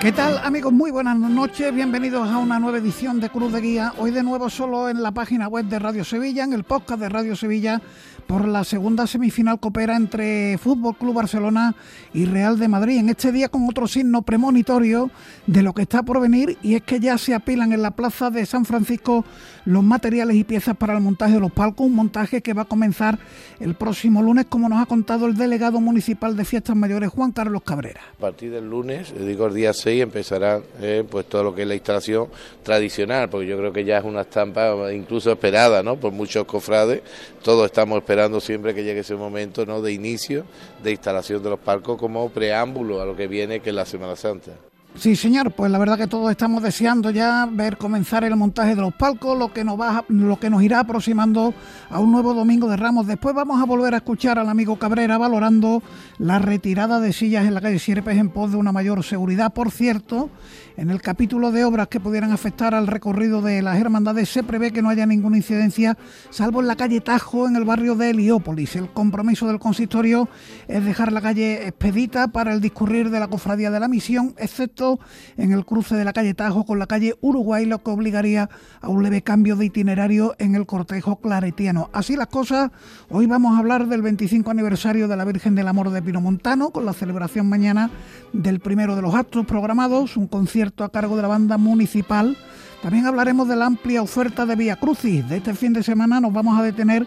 ¿Qué tal amigos? Muy buenas noches, bienvenidos a una nueva edición de Cruz de Guía. Hoy de nuevo solo en la página web de Radio Sevilla, en el podcast de Radio Sevilla, por la segunda semifinal coopera entre Fútbol Club Barcelona y Real de Madrid. En este día con otro signo premonitorio de lo que está por venir y es que ya se apilan en la plaza de San Francisco los materiales y piezas para el montaje de los palcos, un montaje que va a comenzar el próximo lunes, como nos ha contado el delegado municipal de Fiestas Mayores, Juan Carlos Cabrera. A partir del lunes, digo el día 6, empezará eh, pues todo lo que es la instalación tradicional, porque yo creo que ya es una estampa incluso esperada ¿no? por muchos cofrades, todos estamos esperando esperando siempre que llegue ese momento ¿no? de inicio de instalación de los palcos como preámbulo a lo que viene, que es la Semana Santa. Sí, señor, pues la verdad que todos estamos deseando ya ver comenzar el montaje de los palcos, lo que nos va lo que nos irá aproximando a un nuevo domingo de Ramos. Después vamos a volver a escuchar al amigo Cabrera valorando la retirada de sillas en la calle Sierpes en pos de una mayor seguridad. Por cierto, en el capítulo de obras que pudieran afectar al recorrido de las hermandades se prevé que no haya ninguna incidencia, salvo en la calle Tajo, en el barrio de Heliópolis. El compromiso del consistorio es dejar la calle expedita para el discurrir de la cofradía de la misión, excepto en el cruce de la calle Tajo con la calle Uruguay, lo que obligaría a un leve cambio de itinerario en el cortejo claretiano. Así las cosas, hoy vamos a hablar del 25 aniversario de la Virgen del Amor de Pinomontano, con la celebración mañana del primero de los actos programados, un concierto a cargo de la banda municipal. También hablaremos de la amplia oferta de Vía Crucis. De este fin de semana nos vamos a detener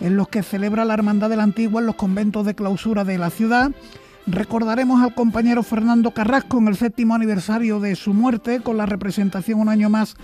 en los que celebra la Hermandad de la Antigua en los conventos de clausura de la ciudad Recordaremos al compañero Fernando Carrasco en el séptimo aniversario de su muerte con la representación un año más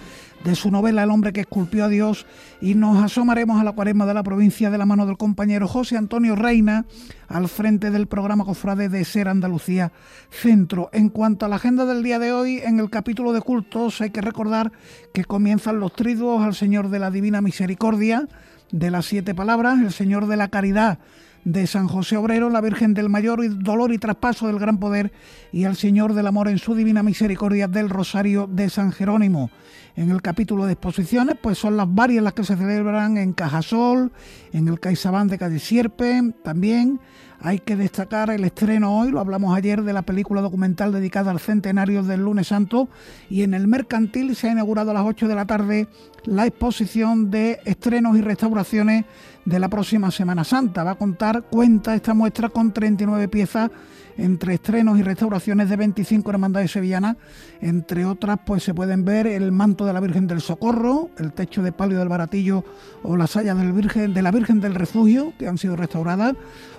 de su novela El hombre que esculpió a Dios y nos asomaremos a la cuaresma de la provincia de la mano del compañero José Antonio Reina al frente del programa Cofrade de Ser Andalucía Centro. En cuanto a la agenda del día de hoy, en el capítulo de cultos hay que recordar que comienzan los triduos al Señor de la Divina Misericordia de las siete palabras, el Señor de la Caridad de San José Obrero, la Virgen del Mayor Dolor y Traspaso del Gran Poder y al Señor del Amor en su Divina Misericordia del Rosario de San Jerónimo. En el capítulo de exposiciones, pues son las varias las que se celebran en Cajasol, en el Caizabán de Calle Sierpe, también hay que destacar el estreno hoy, lo hablamos ayer, de la película documental dedicada al centenario del lunes santo y en el mercantil se ha inaugurado a las 8 de la tarde la exposición de estrenos y restauraciones de la próxima Semana Santa. Va a contar, cuenta esta muestra con 39 piezas entre estrenos y restauraciones de 25 hermandades sevillanas. Entre otras, pues se pueden ver el manto de la Virgen del Socorro, el techo de palio del Baratillo o las sayas de la Virgen del Refugio, que han sido restauradas,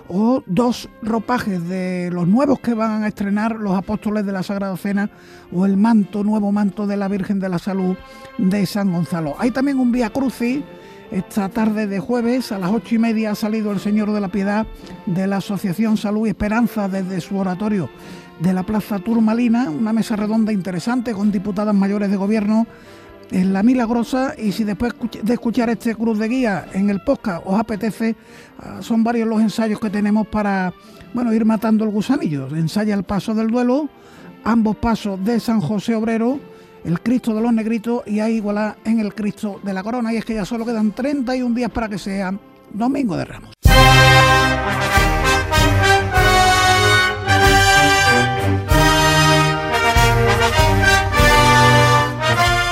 o dos ropajes de los nuevos que van a estrenar los apóstoles de la Sagrada Cena o el manto, nuevo manto de la Virgen de la Salud de San Gonzalo. Hay también un Vía Crucis esta tarde de jueves a las ocho y media ha salido el Señor de la Piedad de la Asociación Salud y Esperanza desde su oratorio de la Plaza Turmalina, una mesa redonda interesante con diputadas mayores de gobierno en la Milagrosa y si después de escuchar este cruz de guía en el podcast os apetece, ah, son varios los ensayos que tenemos para bueno, ir matando el gusanillo. Ensaya el paso del duelo, ambos pasos de San José Obrero el Cristo de los Negritos y hay igualdad en el Cristo de la Corona. Y es que ya solo quedan 31 días para que sea Domingo de Ramos.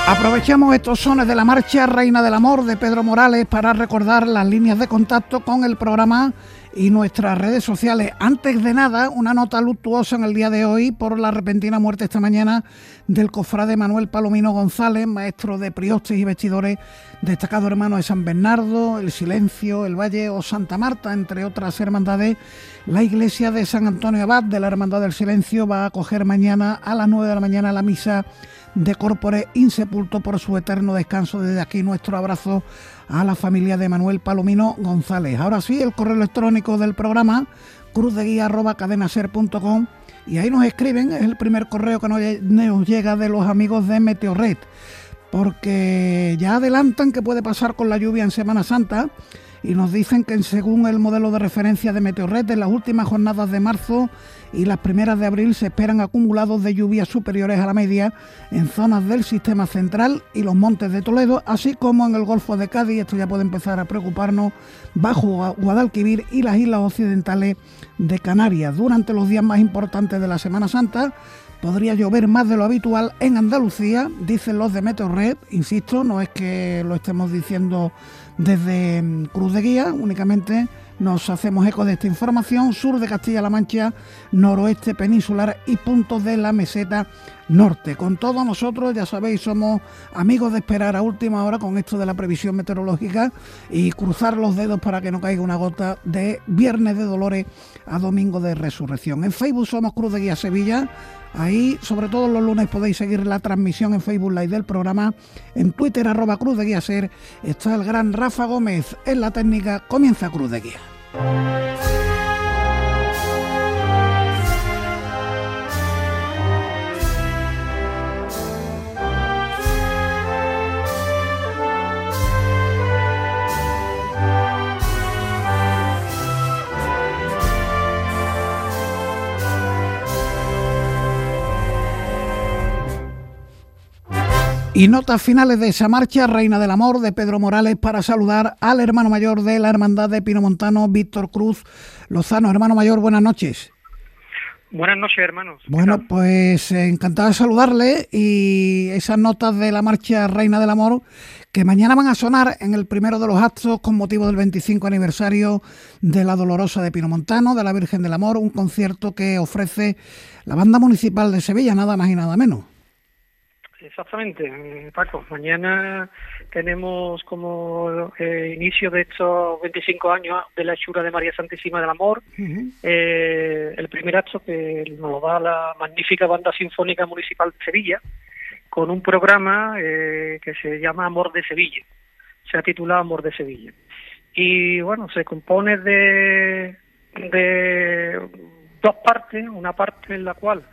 Aprovechamos estos sones de la marcha Reina del Amor de Pedro Morales para recordar las líneas de contacto con el programa y nuestras redes sociales. Antes de nada, una nota luctuosa en el día de hoy por la repentina muerte esta mañana del cofrade Manuel Palomino González, maestro de priostes y vestidores, destacado hermano de San Bernardo, El Silencio, El Valle o Santa Marta, entre otras hermandades. La iglesia de San Antonio Abad de la Hermandad del Silencio va a acoger mañana a las 9 de la mañana la misa de Corpore Insepulto por su eterno descanso. Desde aquí nuestro abrazo a la familia de Manuel Palomino González. Ahora sí, el correo electrónico del programa cruzdeguía.cadenaser.com y ahí nos escriben, es el primer correo que nos llega de los amigos de Meteorred, porque ya adelantan que puede pasar con la lluvia en Semana Santa y nos dicen que según el modelo de referencia de Meteorred, en las últimas jornadas de marzo y las primeras de abril se esperan acumulados de lluvias superiores a la media en zonas del sistema central y los montes de Toledo, así como en el Golfo de Cádiz, esto ya puede empezar a preocuparnos, bajo Guadalquivir y las islas occidentales de Canarias. Durante los días más importantes de la Semana Santa, podría llover más de lo habitual en Andalucía, dicen los de Meteorred, insisto, no es que lo estemos diciendo desde mm, Cruz de Guía, únicamente nos hacemos eco de esta información, sur de Castilla-La Mancha, noroeste peninsular y puntos de la meseta norte. Con todos nosotros, ya sabéis, somos amigos de esperar a última hora con esto de la previsión meteorológica y cruzar los dedos para que no caiga una gota de Viernes de Dolores a Domingo de Resurrección. En Facebook somos Cruz de Guía Sevilla. Ahí, sobre todo los lunes, podéis seguir la transmisión en Facebook Live del programa. En Twitter, arroba Cruz de Guía Ser, está el gran Rafa Gómez. En la técnica comienza Cruz de Guía. Música Y notas finales de esa marcha, Reina del Amor, de Pedro Morales, para saludar al hermano mayor de la Hermandad de Pinomontano, Víctor Cruz Lozano. Hermano mayor, buenas noches. Buenas noches, hermanos. Bueno, pues eh, encantado de saludarle y esas notas de la marcha Reina del Amor que mañana van a sonar en el primero de los actos con motivo del 25 aniversario de la Dolorosa de Pinomontano, de la Virgen del Amor, un concierto que ofrece la Banda Municipal de Sevilla, nada más y nada menos. Exactamente, eh, Paco. Mañana tenemos como eh, inicio de estos 25 años de la hechura de María Santísima del Amor, eh, el primer acto que nos da la magnífica Banda Sinfónica Municipal de Sevilla, con un programa que se llama Amor de Sevilla. Se ha titulado Amor de Sevilla. Y bueno, se compone de, de dos partes, una parte en la cual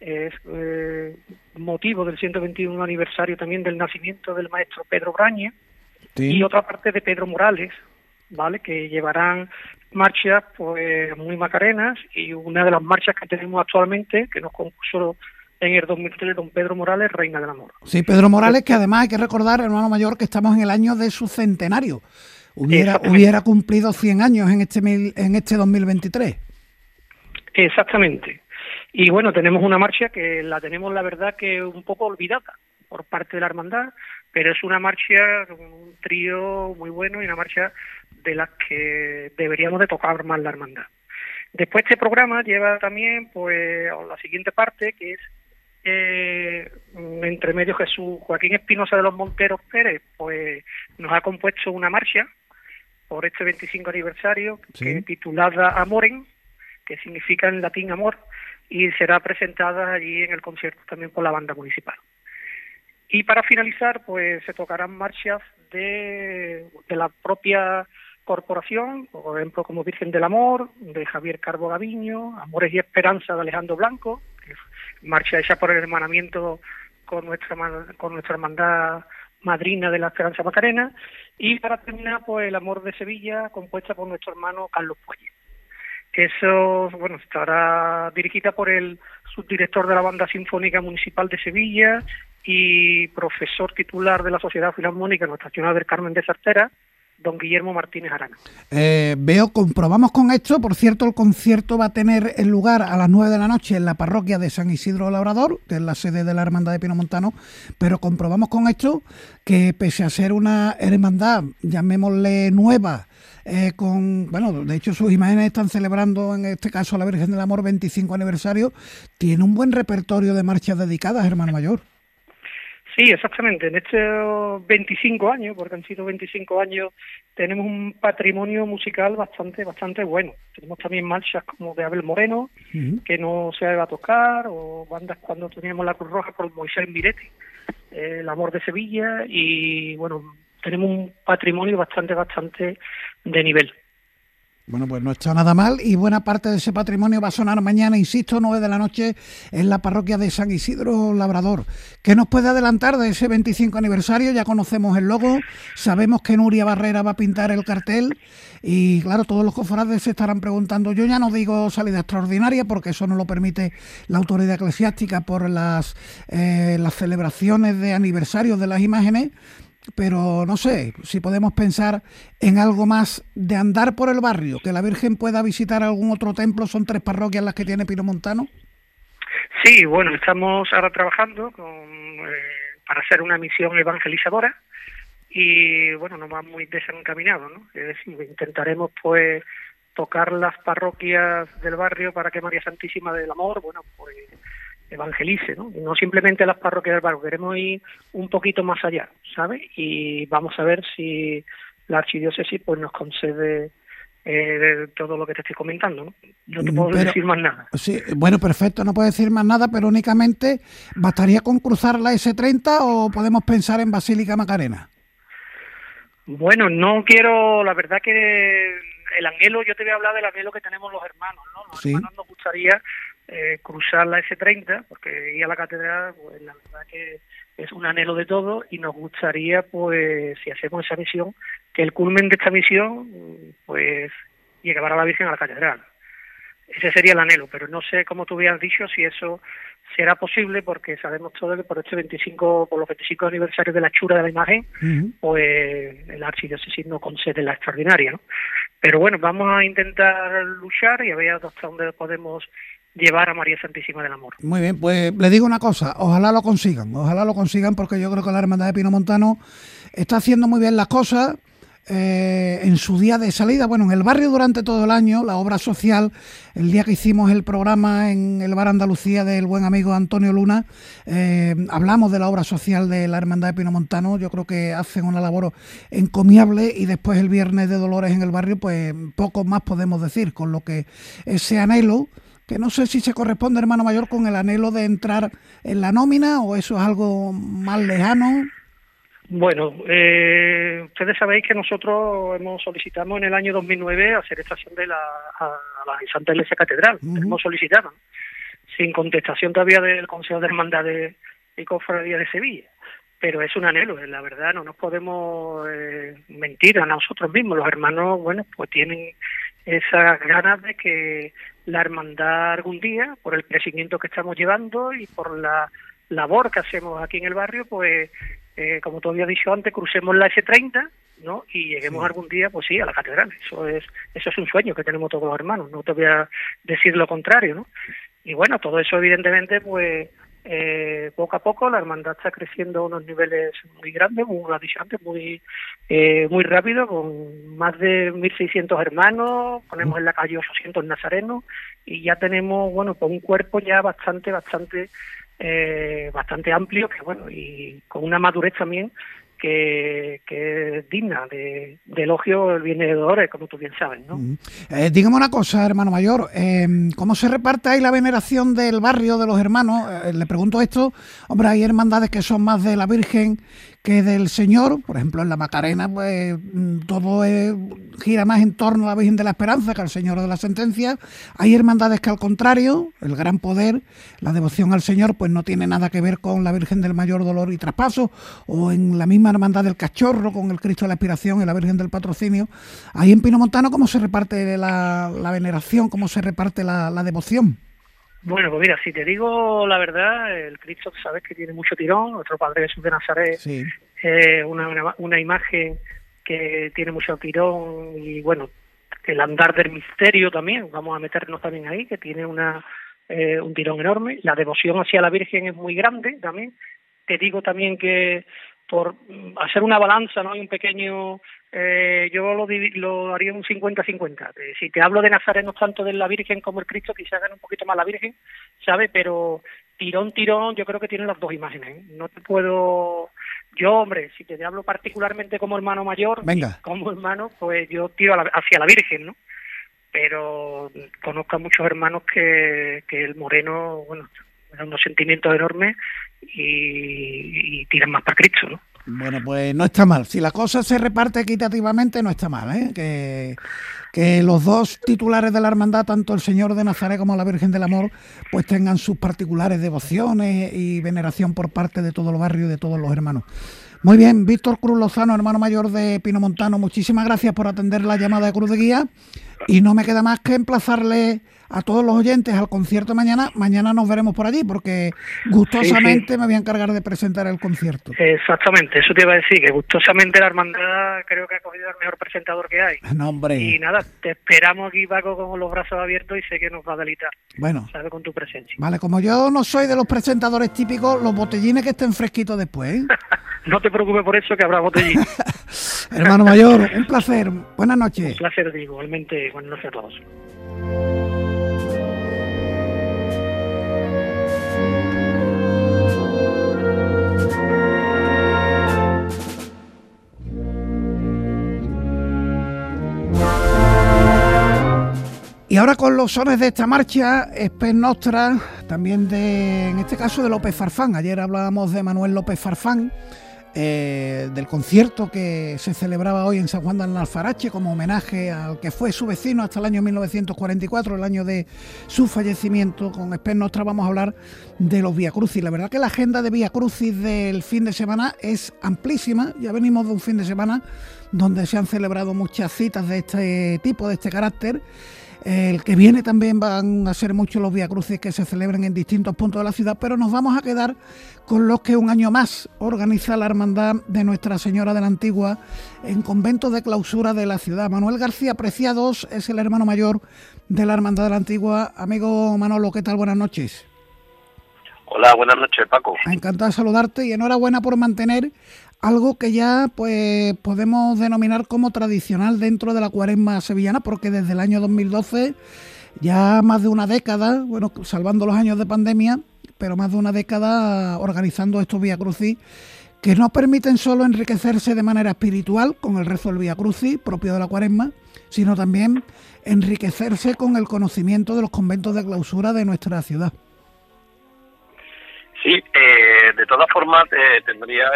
es eh, motivo del 121 aniversario también del nacimiento del maestro Pedro Braña y otra parte de Pedro Morales, ¿vale? Que llevarán marchas pues muy macarenas y una de las marchas que tenemos actualmente que nos compuso en el 2003 don Pedro Morales, Reina del Amor. Sí, Pedro Morales, que además hay que recordar, hermano mayor, que estamos en el año de su centenario. Hubiera, hubiera cumplido 100 años en este, en este 2023. Exactamente. Y bueno, tenemos una marcha que la tenemos, la verdad, que un poco olvidada por parte de la hermandad, pero es una marcha con un trío muy bueno y una marcha de las que deberíamos de tocar más la hermandad. Después este programa lleva también pues la siguiente parte que es eh, entre medio Jesús Joaquín Espinosa de los Monteros Pérez pues nos ha compuesto una marcha por este 25 aniversario que titulada Amoren que significa en latín amor y será presentada allí en el concierto también por la banda municipal. Y para finalizar, pues se tocarán marchas de, la propia corporación, por ejemplo, como Virgen del Amor, de Javier Carbo Gaviño, Amores y Esperanza de Alejandro Blanco, marcha hecha por el hermanamiento con nuestra, con nuestra hermandad madrina de la Esperanza Macarena, y para terminar, pues el Amor de Sevilla, compuesta por nuestro hermano Carlos Puelle. Eso, bueno, estará dirigida por el subdirector de la Banda Sinfónica Municipal de Sevilla y profesor titular de la Sociedad Filarmónica Nuestra Señora del Carmen de Sartera, don Guillermo Martínez Arana. Eh, veo, comprobamos con esto, por cierto, el concierto va a tener lugar a las 9 de la noche en la parroquia de San Isidro Labrador, que es la sede de la Hermandad de Pinomontano, pero comprobamos con esto que pese a ser una hermandad, llamémosle nueva, eh, con, bueno, de hecho sus imágenes están celebrando en este caso la Virgen del Amor 25 aniversario, tiene un buen repertorio de marchas dedicadas, hermano mayor. Sí, exactamente. En estos 25 años, porque han sido 25 años, tenemos un patrimonio musical bastante bastante bueno. Tenemos también marchas como de Abel Moreno, que no se va a tocar, o bandas cuando teníamos la Cruz Roja por Moisés Miretti, eh, El Amor de Sevilla, y bueno, tenemos un patrimonio bastante, bastante de nivel. Bueno, pues no está nada mal y buena parte de ese patrimonio va a sonar mañana, insisto, 9 de la noche en la parroquia de San Isidro Labrador. ¿Qué nos puede adelantar de ese 25 aniversario? Ya conocemos el logo, sabemos que Nuria Barrera va a pintar el cartel y claro, todos los cofrades se estarán preguntando, yo ya no digo salida extraordinaria porque eso no lo permite la autoridad eclesiástica por las, eh, las celebraciones de aniversario de las imágenes, pero no sé si podemos pensar en algo más de andar por el barrio, que la Virgen pueda visitar algún otro templo, son tres parroquias las que tiene Pino Montano. Sí, bueno, estamos ahora trabajando con, eh, para hacer una misión evangelizadora y bueno, nos va muy desencaminado, ¿no? Es decir, intentaremos pues tocar las parroquias del barrio para que María Santísima del Amor, bueno, pues evangelice, ¿no? No simplemente las parroquias del barrio, queremos ir un poquito más allá, ¿sabes? Y vamos a ver si la archidiócesis pues nos concede eh, todo lo que te estoy comentando, ¿no? No te puedo decir más nada. Sí, bueno, perfecto, no puedo decir más nada, pero únicamente ¿bastaría con cruzar la S30 o podemos pensar en Basílica Macarena? Bueno, no quiero, la verdad que el anhelo, yo te voy a hablar del anhelo que tenemos los hermanos, ¿no? Los hermanos nos gustaría eh, cruzar la S30, porque ir a la catedral, pues la verdad que es un anhelo de todo y nos gustaría, pues, si hacemos esa misión, que el culmen de esta misión, pues, llevar a la Virgen a la catedral. Ese sería el anhelo, pero no sé, como tú habías dicho, si eso será posible, porque sabemos todo que por este 25, por los 25 aniversarios de la chura de la imagen, pues el archidiócesis no concede la extraordinaria, ¿no? Pero bueno, vamos a intentar luchar y a ver hasta dónde podemos llevar a María Santísima del Amor. Muy bien, pues le digo una cosa, ojalá lo consigan, ojalá lo consigan porque yo creo que la Hermandad de Pino Montano está haciendo muy bien las cosas. Eh, en su día de salida, bueno, en el barrio durante todo el año, la obra social, el día que hicimos el programa en el Bar Andalucía del buen amigo Antonio Luna, eh, hablamos de la obra social de la Hermandad de Pino Montano, yo creo que hacen una labor encomiable y después el Viernes de Dolores en el barrio, pues poco más podemos decir, con lo que ese anhelo que no sé si se corresponde, hermano mayor, con el anhelo de entrar en la nómina o eso es algo más lejano. Bueno, eh, ustedes sabéis que nosotros hemos solicitado en el año 2009 hacer estación de la, a, la Santa Iglesia Catedral. Hemos solicitado, sin contestación todavía del Consejo de Hermandad de, y Cofradía de Sevilla. Pero es un anhelo, la verdad, no nos podemos eh, mentir a nosotros mismos. Los hermanos, bueno, pues tienen esas ganas de que la hermandad algún día, por el crecimiento que estamos llevando y por la labor que hacemos aquí en el barrio, pues, eh, como tú habías dicho antes, crucemos la S30, ¿no? Y lleguemos algún día, pues sí, a la catedral. Eso es, eso es un sueño que tenemos todos los hermanos. No te voy a decir lo contrario, ¿no? Y bueno, todo eso evidentemente, pues, eh, poco a poco la hermandad está creciendo a unos niveles muy grandes, muy antes, muy eh, muy rápido, con más de 1.600 hermanos, ponemos en la calle 800 nazarenos y ya tenemos, bueno, pues un cuerpo ya bastante, bastante, eh, bastante amplio, que bueno, y con una madurez también que, es digna de, elogio el de Dolores, como tú bien sabes, ¿no? Eh, dígame una cosa, hermano mayor, eh, ¿cómo se reparte ahí la veneración del barrio de los hermanos? Eh, le pregunto esto, hombre, hay hermandades que son más de la Virgen que del Señor, por ejemplo en la Macarena, pues mm, todo gira más en torno a la Virgen de la Esperanza que al Señor de la Sentencia. Hay hermandades que al contrario, el gran poder, la devoción al Señor, pues no tiene nada que ver con la Virgen del Mayor Dolor y Traspaso, o en la misma hermandad del Cachorro con el Cristo de la Aspiración y la Virgen del Patrocinio. Ahí en Pino Montano, ¿cómo se reparte la, veneración, cómo se reparte la devoción? Bueno, pues mira, si te digo la verdad, el Cristo sabes que tiene mucho tirón, nuestro Padre Jesús de Nazaret, sí. una, una, imagen que tiene mucho tirón y bueno, el andar del misterio también, vamos a meternos también ahí, que tiene una eh, un tirón enorme, la devoción hacia la Virgen es muy grande también, te digo también que por hacer una balanza, ¿no? Hay un pequeño, eh, yo lo, lo haría un 50-50. Eh, si te hablo de Nazaret, no tanto de la Virgen como el Cristo, quizás gane un poquito más la Virgen, ¿sabes? Pero tirón, tirón, yo creo que tienen las dos imágenes. ¿eh? No te puedo, yo, hombre, si te hablo particularmente como hermano mayor, Venga. como hermano, pues yo tiro hacia la Virgen, ¿no? Pero conozco a muchos hermanos que, que el moreno, bueno, unos sentimientos enormes y, tiran más para Cristo, ¿no? Bueno, pues no está mal. Si la cosa se reparte equitativamente, no está mal. ¿eh? Que, que los dos titulares de la hermandad, tanto el Señor de Nazaret como la Virgen del Amor, pues tengan sus particulares devociones y veneración por parte de todo el barrio y de todos los hermanos. Muy bien, Víctor Cruz Lozano, hermano mayor de Pino Montano, muchísimas gracias por atender la llamada de Cruz de Guía y no me queda más que emplazarle a todos los oyentes al concierto mañana. Mañana nos veremos por allí porque gustosamente me voy a encargar de presentar el concierto. Exactamente, eso te iba a decir, que gustosamente la hermandad creo que ha cogido el mejor presentador que hay. No, hombre. Y nada, te esperamos aquí, Paco, con los brazos abiertos y sé que nos va a delitar. Bueno. ¿sabes? Con tu presencia. Vale, como yo no soy de los presentadores típicos, los botellines que estén fresquitos después. ¿eh? no te preocupes por eso, que habrá botellín. Hermano mayor, un placer. Buenas noches. Un placer, digo, igualmente. Buenas noches a todos. Y ahora con los sones de esta marcha, Espen Nostra, también de, en este caso de López Farfán. Ayer hablábamos de Manuel López Farfán, eh, del concierto que se celebraba hoy en San Juan de Alfarache como homenaje al que fue su vecino hasta el año 1944, el año de su fallecimiento. Con Espen Nostra vamos a hablar de los Vía Crucis. La verdad que la agenda de Vía Crucis del fin de semana es amplísima. Ya venimos de un fin de semana donde se han celebrado muchas citas de este tipo, de este carácter. El que viene también van a ser muchos los viacrucis que se celebran en distintos puntos de la ciudad, pero nos vamos a quedar con los que un año más organiza la Hermandad de Nuestra Señora de la Antigua en convento de clausura de la ciudad. Manuel García Preciados es el hermano mayor de la Hermandad de la Antigua. Amigo Manolo, ¿qué tal? Buenas noches. Hola, buenas noches, Paco. Encantado de saludarte y enhorabuena por mantener algo que ya pues podemos denominar como tradicional dentro de la cuaresma sevillana, porque desde el año 2012, ya más de una década, bueno, salvando los años de pandemia, pero más de una década organizando estos Vía Crucis que nos permiten solo enriquecerse de manera espiritual con el rezo del Vía Crucis propio de la cuaresma, sino también enriquecerse con el conocimiento de los conventos de clausura de nuestra ciudad. Sí, eh, de todas formas eh, tendría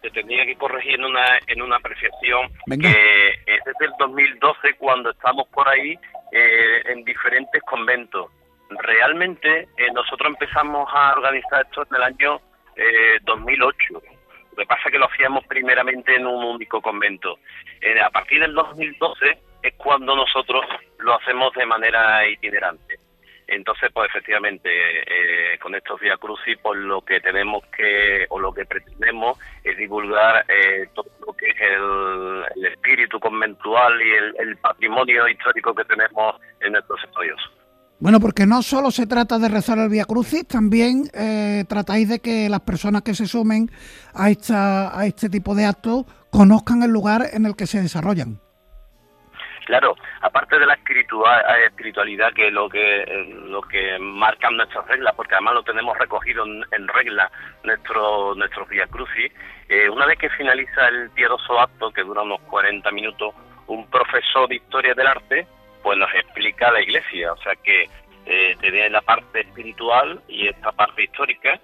te tendría que corregir en una, en una apreciación que es desde el 2012 cuando estamos por ahí eh, en diferentes conventos. Realmente eh, nosotros empezamos a organizar esto en el año 2008. Eh, lo que pasa es que lo hacíamos primeramente en un único convento. a partir del 2012 es cuando nosotros lo hacemos de manera itinerante. Entonces, pues efectivamente, eh, con estos Via Crucis, pues lo que tenemos que, o lo que pretendemos, es divulgar eh, todo lo que es el, espíritu conventual y el, patrimonio histórico que tenemos en nuestros estudios. Bueno, porque no solo se trata de rezar el Via Crucis, también eh, tratáis de que las personas que se sumen a, esta, a este tipo de actos conozcan el lugar en el que se desarrollan. Claro, aparte de la eh, espiritualidad que es lo que lo que marcan nuestras reglas, porque además lo tenemos recogido en, regla nuestro nuestros Via Crucis, eh, una vez que finaliza el piadoso acto, que dura unos 40 minutos, un profesor de historia del arte pues nos explica la iglesia, o sea que eh, tiene la parte espiritual y esta parte histórica,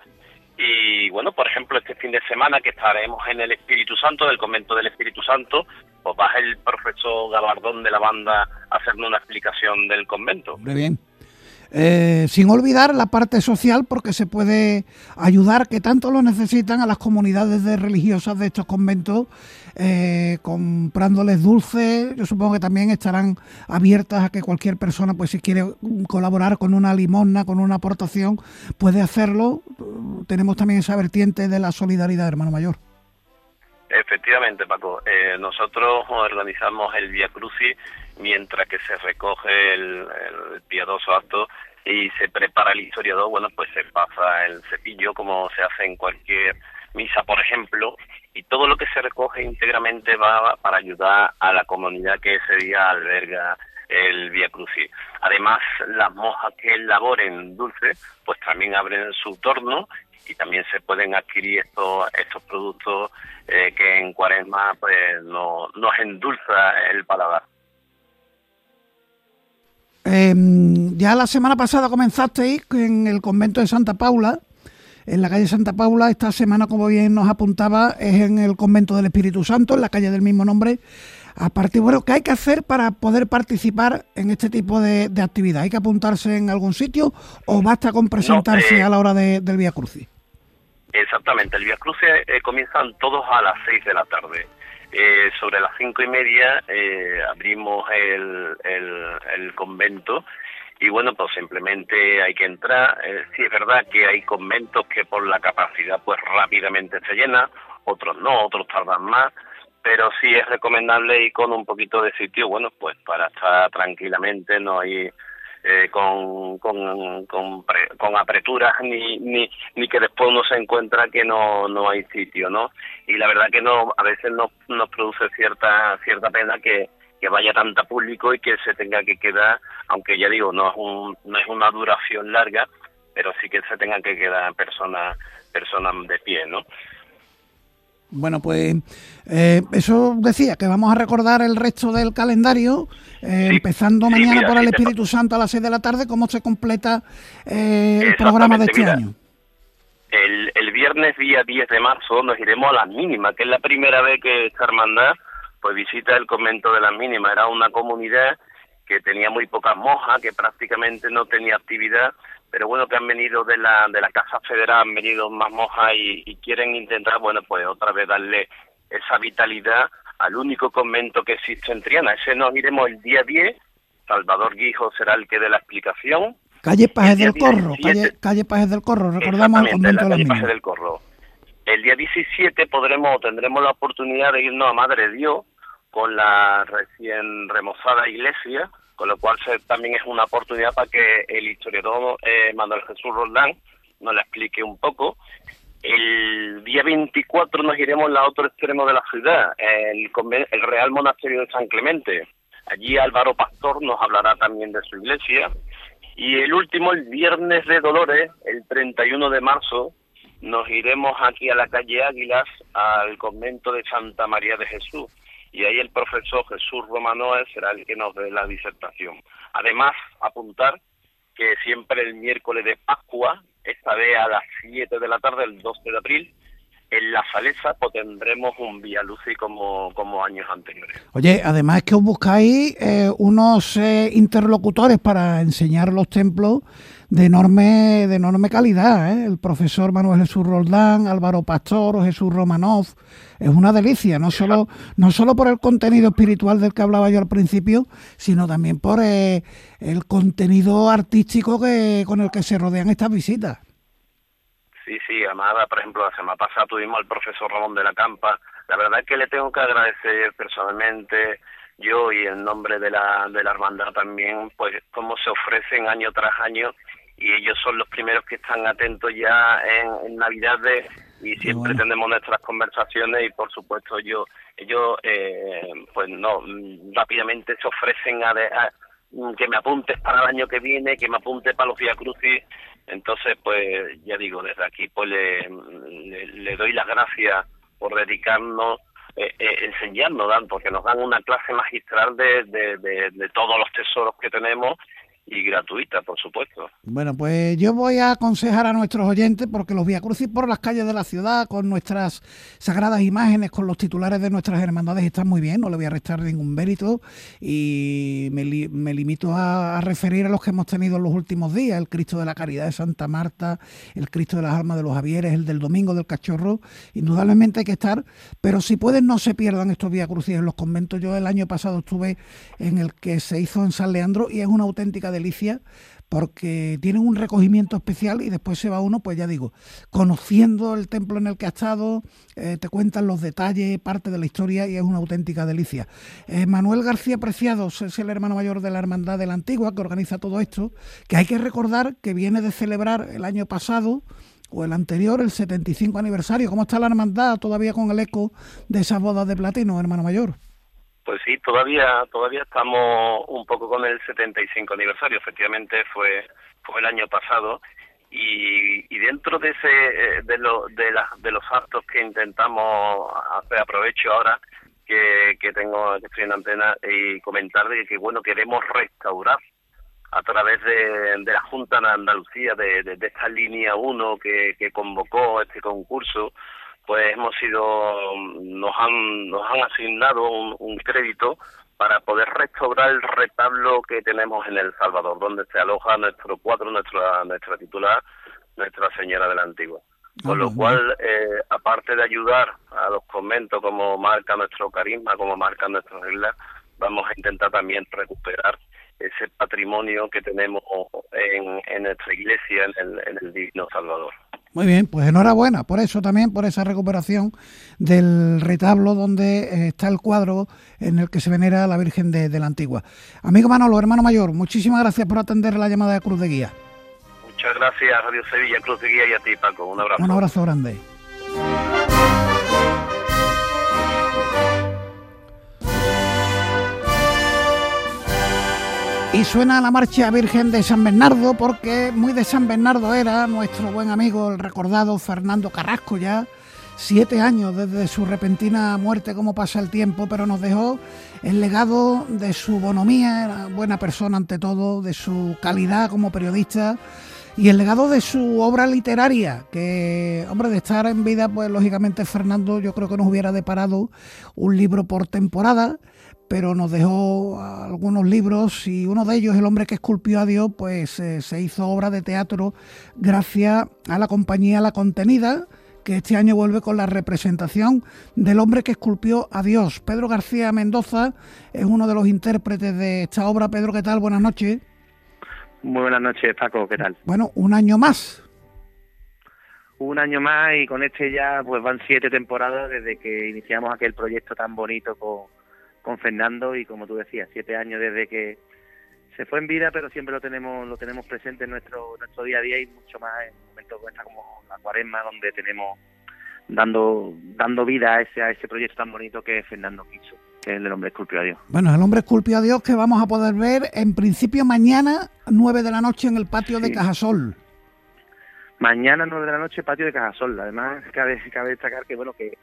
y bueno, por ejemplo, este fin de semana que estaremos en el Espíritu Santo, del convento del Espíritu Santo, pues va el profesor Gabardón de la banda a hacernos una explicación del convento. Muy bien. Eh, sin olvidar la parte social, porque se puede ayudar, que tanto lo necesitan, a las comunidades de religiosas de estos conventos, eh, comprándoles dulces. Yo supongo que también estarán abiertas a que cualquier persona, pues si quiere colaborar con una limosna, con una aportación, puede hacerlo. Tenemos también esa vertiente de la solidaridad, hermano mayor. Efectivamente, Paco. Eh, nosotros organizamos el Via Crucis mientras que se recoge el, piadoso acto y se prepara el historiador, bueno, pues se pasa el cepillo como se hace en cualquier misa, por ejemplo, y todo lo que se recoge íntegramente va para ayudar a la comunidad que ese día alberga el Via Crucis. Además, las monjas que elaboren dulces, pues también abren su torno y también se pueden adquirir estos estos productos eh, que en cuaresma pues no, nos endulza el paladar. Em, ya la semana pasada comenzasteis en el convento de Santa Paula en la calle Santa Paula. Esta semana, como bien nos apuntaba, es en el convento del Espíritu Santo, en la calle del mismo nombre. A partir, bueno, ¿qué hay que hacer para poder participar en este tipo de, actividad? ¿Hay que apuntarse en algún sitio o basta con presentarse eh, a la hora del Vía Crucis? Exactamente, el Vía Crucis eh, comienzan todos a las seis de la tarde. Eh, sobre las cinco y media eh, abrimos el, el, convento y bueno, pues simplemente hay que entrar. Eh, sí es verdad que hay conventos que por la capacidad pues rápidamente se llenan, otros no, otros tardan más, pero sí es recomendable ir con un poquito de sitio, bueno, pues para estar tranquilamente, no hay eh, con, con, con, con, apreturas ni, ni, ni que después uno se encuentra que no, no hay sitio, ¿no? Y la verdad que no a veces nos, nos produce cierta cierta pena que, que vaya tanta público y que se tenga que quedar, aunque ya digo, no es, un, no es una duración larga, pero sí que se tengan que quedar personas personas de pie, ¿no? Bueno, pues eh, eso decía, que vamos a recordar el resto del calendario, eh, empezando mañana por el Espíritu Santo a las 6 de la tarde, cómo se completa eh, el programa de este año. El, el, viernes día 10 de marzo nos iremos a las mínimas, que es la primera vez que esta hermandad pues visita el convento de las mínimas. Era una comunidad que tenía muy pocas monjas, que prácticamente no tenía actividad pero bueno que han venido de la de la casa federal han venido más mojas y, quieren intentar bueno pues otra vez darle esa vitalidad al único convento que existe en Triana. Ese nos iremos el día 10 Salvador Guijo será el que dé la explicación. Calle Pajes del Corro calle, calle Pajes del Corro recordamos el convento la calle Pajes del Corro el día 17 podremos tendremos la oportunidad de irnos a Madre Dios con la recién remozada iglesia con lo cual también es una oportunidad para que el historiador eh, Manuel Jesús Roldán nos la explique un poco. El día 24 nos iremos al otro extremo de la ciudad, el, el Real Monasterio de San Clemente. Allí Álvaro Pastor nos hablará también de su iglesia. Y el último, el Viernes de Dolores, el 31 de marzo, nos iremos aquí a la calle Águilas, al convento de Santa María de Jesús y ahí el profesor Jesús Romanoa será el que nos dé la disertación. Además, apuntar que siempre el miércoles de Pascua, esta vez a las 7 de la tarde, el 12 de abril, en la Salesa tendremos un Vía Luci como, como años anteriores. Oye, además que os buscáis eh, unos eh, interlocutores para enseñar los templos de enorme, de enorme calidad. ¿eh? El profesor Manuel Jesús Roldán, Álvaro Pastor, Jesús Romanov. Es una delicia, no solo, no solo por el contenido espiritual del que hablaba yo al principio, sino también por eh, el contenido artístico que, con el que se rodean estas visitas. Sí, sí, Amada, por ejemplo, la semana pasada tuvimos al profesor Ramón de la Campa. La verdad es que le tengo que agradecer personalmente yo y en nombre de la, de la hermandad también, pues cómo se ofrecen año tras año y ellos son los primeros que están atentos ya en, en Navidades y siempre tenemos nuestras conversaciones y por supuesto yo ellos eh, pues no rápidamente se ofrecen a, que me apuntes para el año que viene que me apunte para los Via Crucis. Entonces pues ya digo desde aquí pues le, le, doy las gracias por dedicarnos eh, eh, enseñarnos dan porque nos dan una clase magistral de, de, de todos los tesoros que tenemos y gratuita, por supuesto. Bueno, pues yo voy a aconsejar a nuestros oyentes, porque los Via Crucis por las calles de la ciudad, con nuestras sagradas imágenes, con los titulares de nuestras hermandades, están muy bien, no le voy a restar ningún mérito, y me, me limito a, referir a los que hemos tenido en los últimos días, el Cristo de la Caridad de Santa Marta, el Cristo de las Almas de los Javieres, el del Domingo del Cachorro, indudablemente hay que estar, pero si pueden no se pierdan estos Via Crucis en los conventos. Yo el año pasado estuve en el que se hizo en San Leandro y es una auténtica delicia porque tienen un recogimiento especial y después se va uno, pues ya digo, conociendo el templo en el que ha estado, eh, te cuentan los detalles, parte de la historia y es una auténtica delicia. Eh, Manuel García Preciado es el hermano mayor de la Hermandad de la Antigua que organiza todo esto, que hay que recordar que viene de celebrar el año pasado o el anterior, el 75 aniversario. ¿Cómo está la hermandad todavía con el eco de esas bodas de platino, hermano mayor? Pues sí, todavía todavía estamos un poco con el 75 aniversario. Efectivamente fue fue el año pasado y, y dentro de ese eh, de, lo, de, la, de los actos que intentamos hacer aprovecho ahora que, que tengo que estoy en antena y comentar de que bueno queremos restaurar a través de, la Junta de Andalucía, de, esta línea 1 que, convocó este concurso, pues hemos sido, nos han, nos han asignado un, crédito para poder restaurar el retablo que tenemos en El Salvador, donde se aloja nuestro cuadro, nuestra, nuestra titular, Nuestra Señora de la Antigua. Con lo cual, eh, aparte de ayudar a los conventos como marca nuestro carisma, como marca nuestras reglas, vamos a intentar también recuperar ese patrimonio que tenemos en, nuestra iglesia, en el, Divino Salvador. Muy bien, pues enhorabuena por eso también, por esa recuperación del retablo donde eh, está el cuadro en el que se venera a la Virgen de, de la Antigua. Amigo Manolo, hermano mayor, muchísimas gracias por atender la llamada de Cruz de Guía. Muchas gracias, Radio Sevilla, Cruz de Guía y a ti, Paco. Un abrazo. Un abrazo grande. Y suena la marcha Virgen de San Bernardo porque muy de San Bernardo era nuestro buen amigo, el recordado Fernando Carrasco ya, siete años desde su repentina muerte, como pasa el tiempo, pero nos dejó el legado de su bonomía, buena persona ante todo, de su calidad como periodista y el legado de su obra literaria, que, hombre, de estar en vida, pues lógicamente Fernando yo creo que nos hubiera deparado un libro por temporada pero nos dejó algunos libros y uno de ellos, El hombre que esculpió a Dios, pues eh, se hizo obra de teatro gracias a la compañía La Contenida, que este año vuelve con la representación del hombre que esculpió a Dios. Pedro García Mendoza es uno de los intérpretes de esta obra. Pedro, ¿qué tal? Buenas noches. Muy buenas noches, Paco, ¿qué tal? Bueno, un año más. Un año más y con este ya pues van siete temporadas desde que iniciamos aquel proyecto tan bonito con con Fernando y como tú decías, siete años desde que se fue en vida, pero siempre lo tenemos lo tenemos presente en nuestro nuestro día a día y mucho más en momentos como la cuaresma, donde tenemos dando dando vida a ese a ese proyecto tan bonito que Fernando quiso, que es el hombre esculpió a Dios. Bueno, el hombre esculpió a Dios que vamos a poder ver en principio mañana, nueve de la noche en el patio de Cajasol. Mañana, nueve de la noche, patio de Cajasol. Además, cabe, cabe destacar que, bueno, que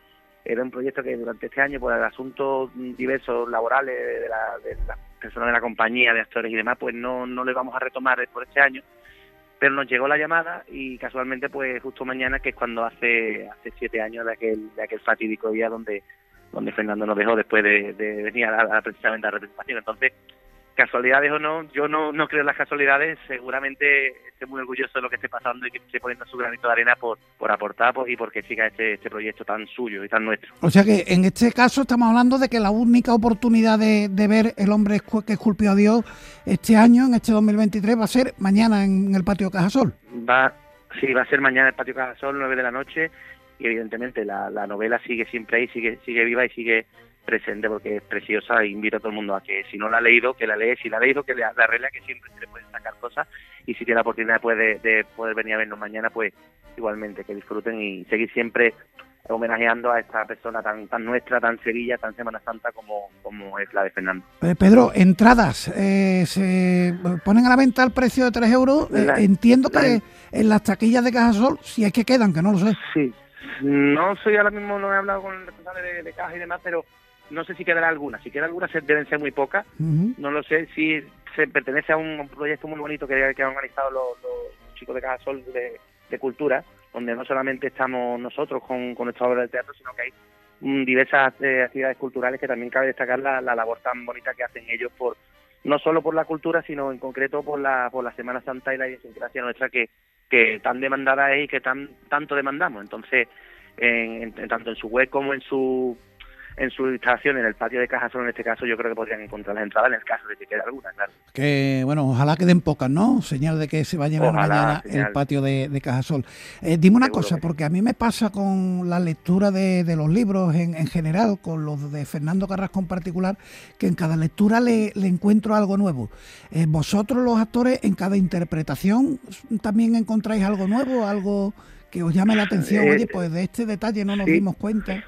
era un proyecto que durante este año, por asuntos diversos laborales de, la, de las personas de la compañía, de actores y demás, pues no, no le vamos a retomar por este año. Pero nos llegó la llamada y casualmente, pues justo mañana, que es cuando hace hace siete años de aquel, de aquel fatídico día donde donde Fernando nos dejó después de, venir a, precisamente a la representación. Entonces, casualidades o no, yo no, no creo en las casualidades, seguramente estoy muy orgulloso de lo que esté pasando y que esté poniendo su granito de arena por, por aportar pues, y porque siga este, este proyecto tan suyo y tan nuestro. O sea que en este caso estamos hablando de que la única oportunidad de, ver el hombre que esculpió a Dios este año, en este 2023, va a ser mañana en el patio Cajasol. Va, sí, va a ser mañana en el patio Cajasol, 9 de la noche y evidentemente la, la novela sigue siempre ahí, sigue, sigue viva y sigue presente porque es preciosa e invito a todo el mundo a que si no la ha leído, que la lee, si la ha leído, que la, la regla que siempre se le pueden sacar cosas y si tiene la oportunidad de, de poder venir a vernos mañana, pues igualmente que disfruten y seguir siempre homenajeando a esta persona tan tan nuestra, tan Sevilla, tan Semana Santa como, como es la de Fernando. Eh, Pedro, entradas eh, se ponen a la venta al precio de 3 euros. Eh, entiendo que en las taquillas de Cajasol, si es que quedan, que no lo sé. Sí, no soy ahora mismo, no he hablado con el responsable de, de Caja y demás, pero no sé si quedará alguna, si queda alguna deben ser muy pocas, no lo sé, si se pertenece a un proyecto muy bonito que, que han organizado los, chicos de Caja Sol de, Cultura, donde no solamente estamos nosotros con, con nuestra obra de teatro, sino que hay diversas eh, actividades culturales que también cabe destacar la, labor tan bonita que hacen ellos por no solo por la cultura, sino en concreto por la, por la Semana Santa y la idiosincrasia nuestra que, que tan demandada es y que tan tanto demandamos. Entonces, en, tanto en su web como en su en su instalación en el patio de Cajasol, en este caso, yo creo que podrían encontrar las entradas en el caso de que quede alguna, claro. Que, bueno, ojalá queden pocas, ¿no? Señal de que se va a llenar mañana el patio de, de Cajasol. Eh, dime una cosa, porque a mí me pasa con la lectura de, los libros en, general, con los de Fernando Carrasco en particular, que en cada lectura le, encuentro algo nuevo. Eh, vosotros, los actores, en cada interpretación, ¿también encontráis algo nuevo, algo que os llame la atención? Eh, Oye, pues de este detalle no nos dimos cuenta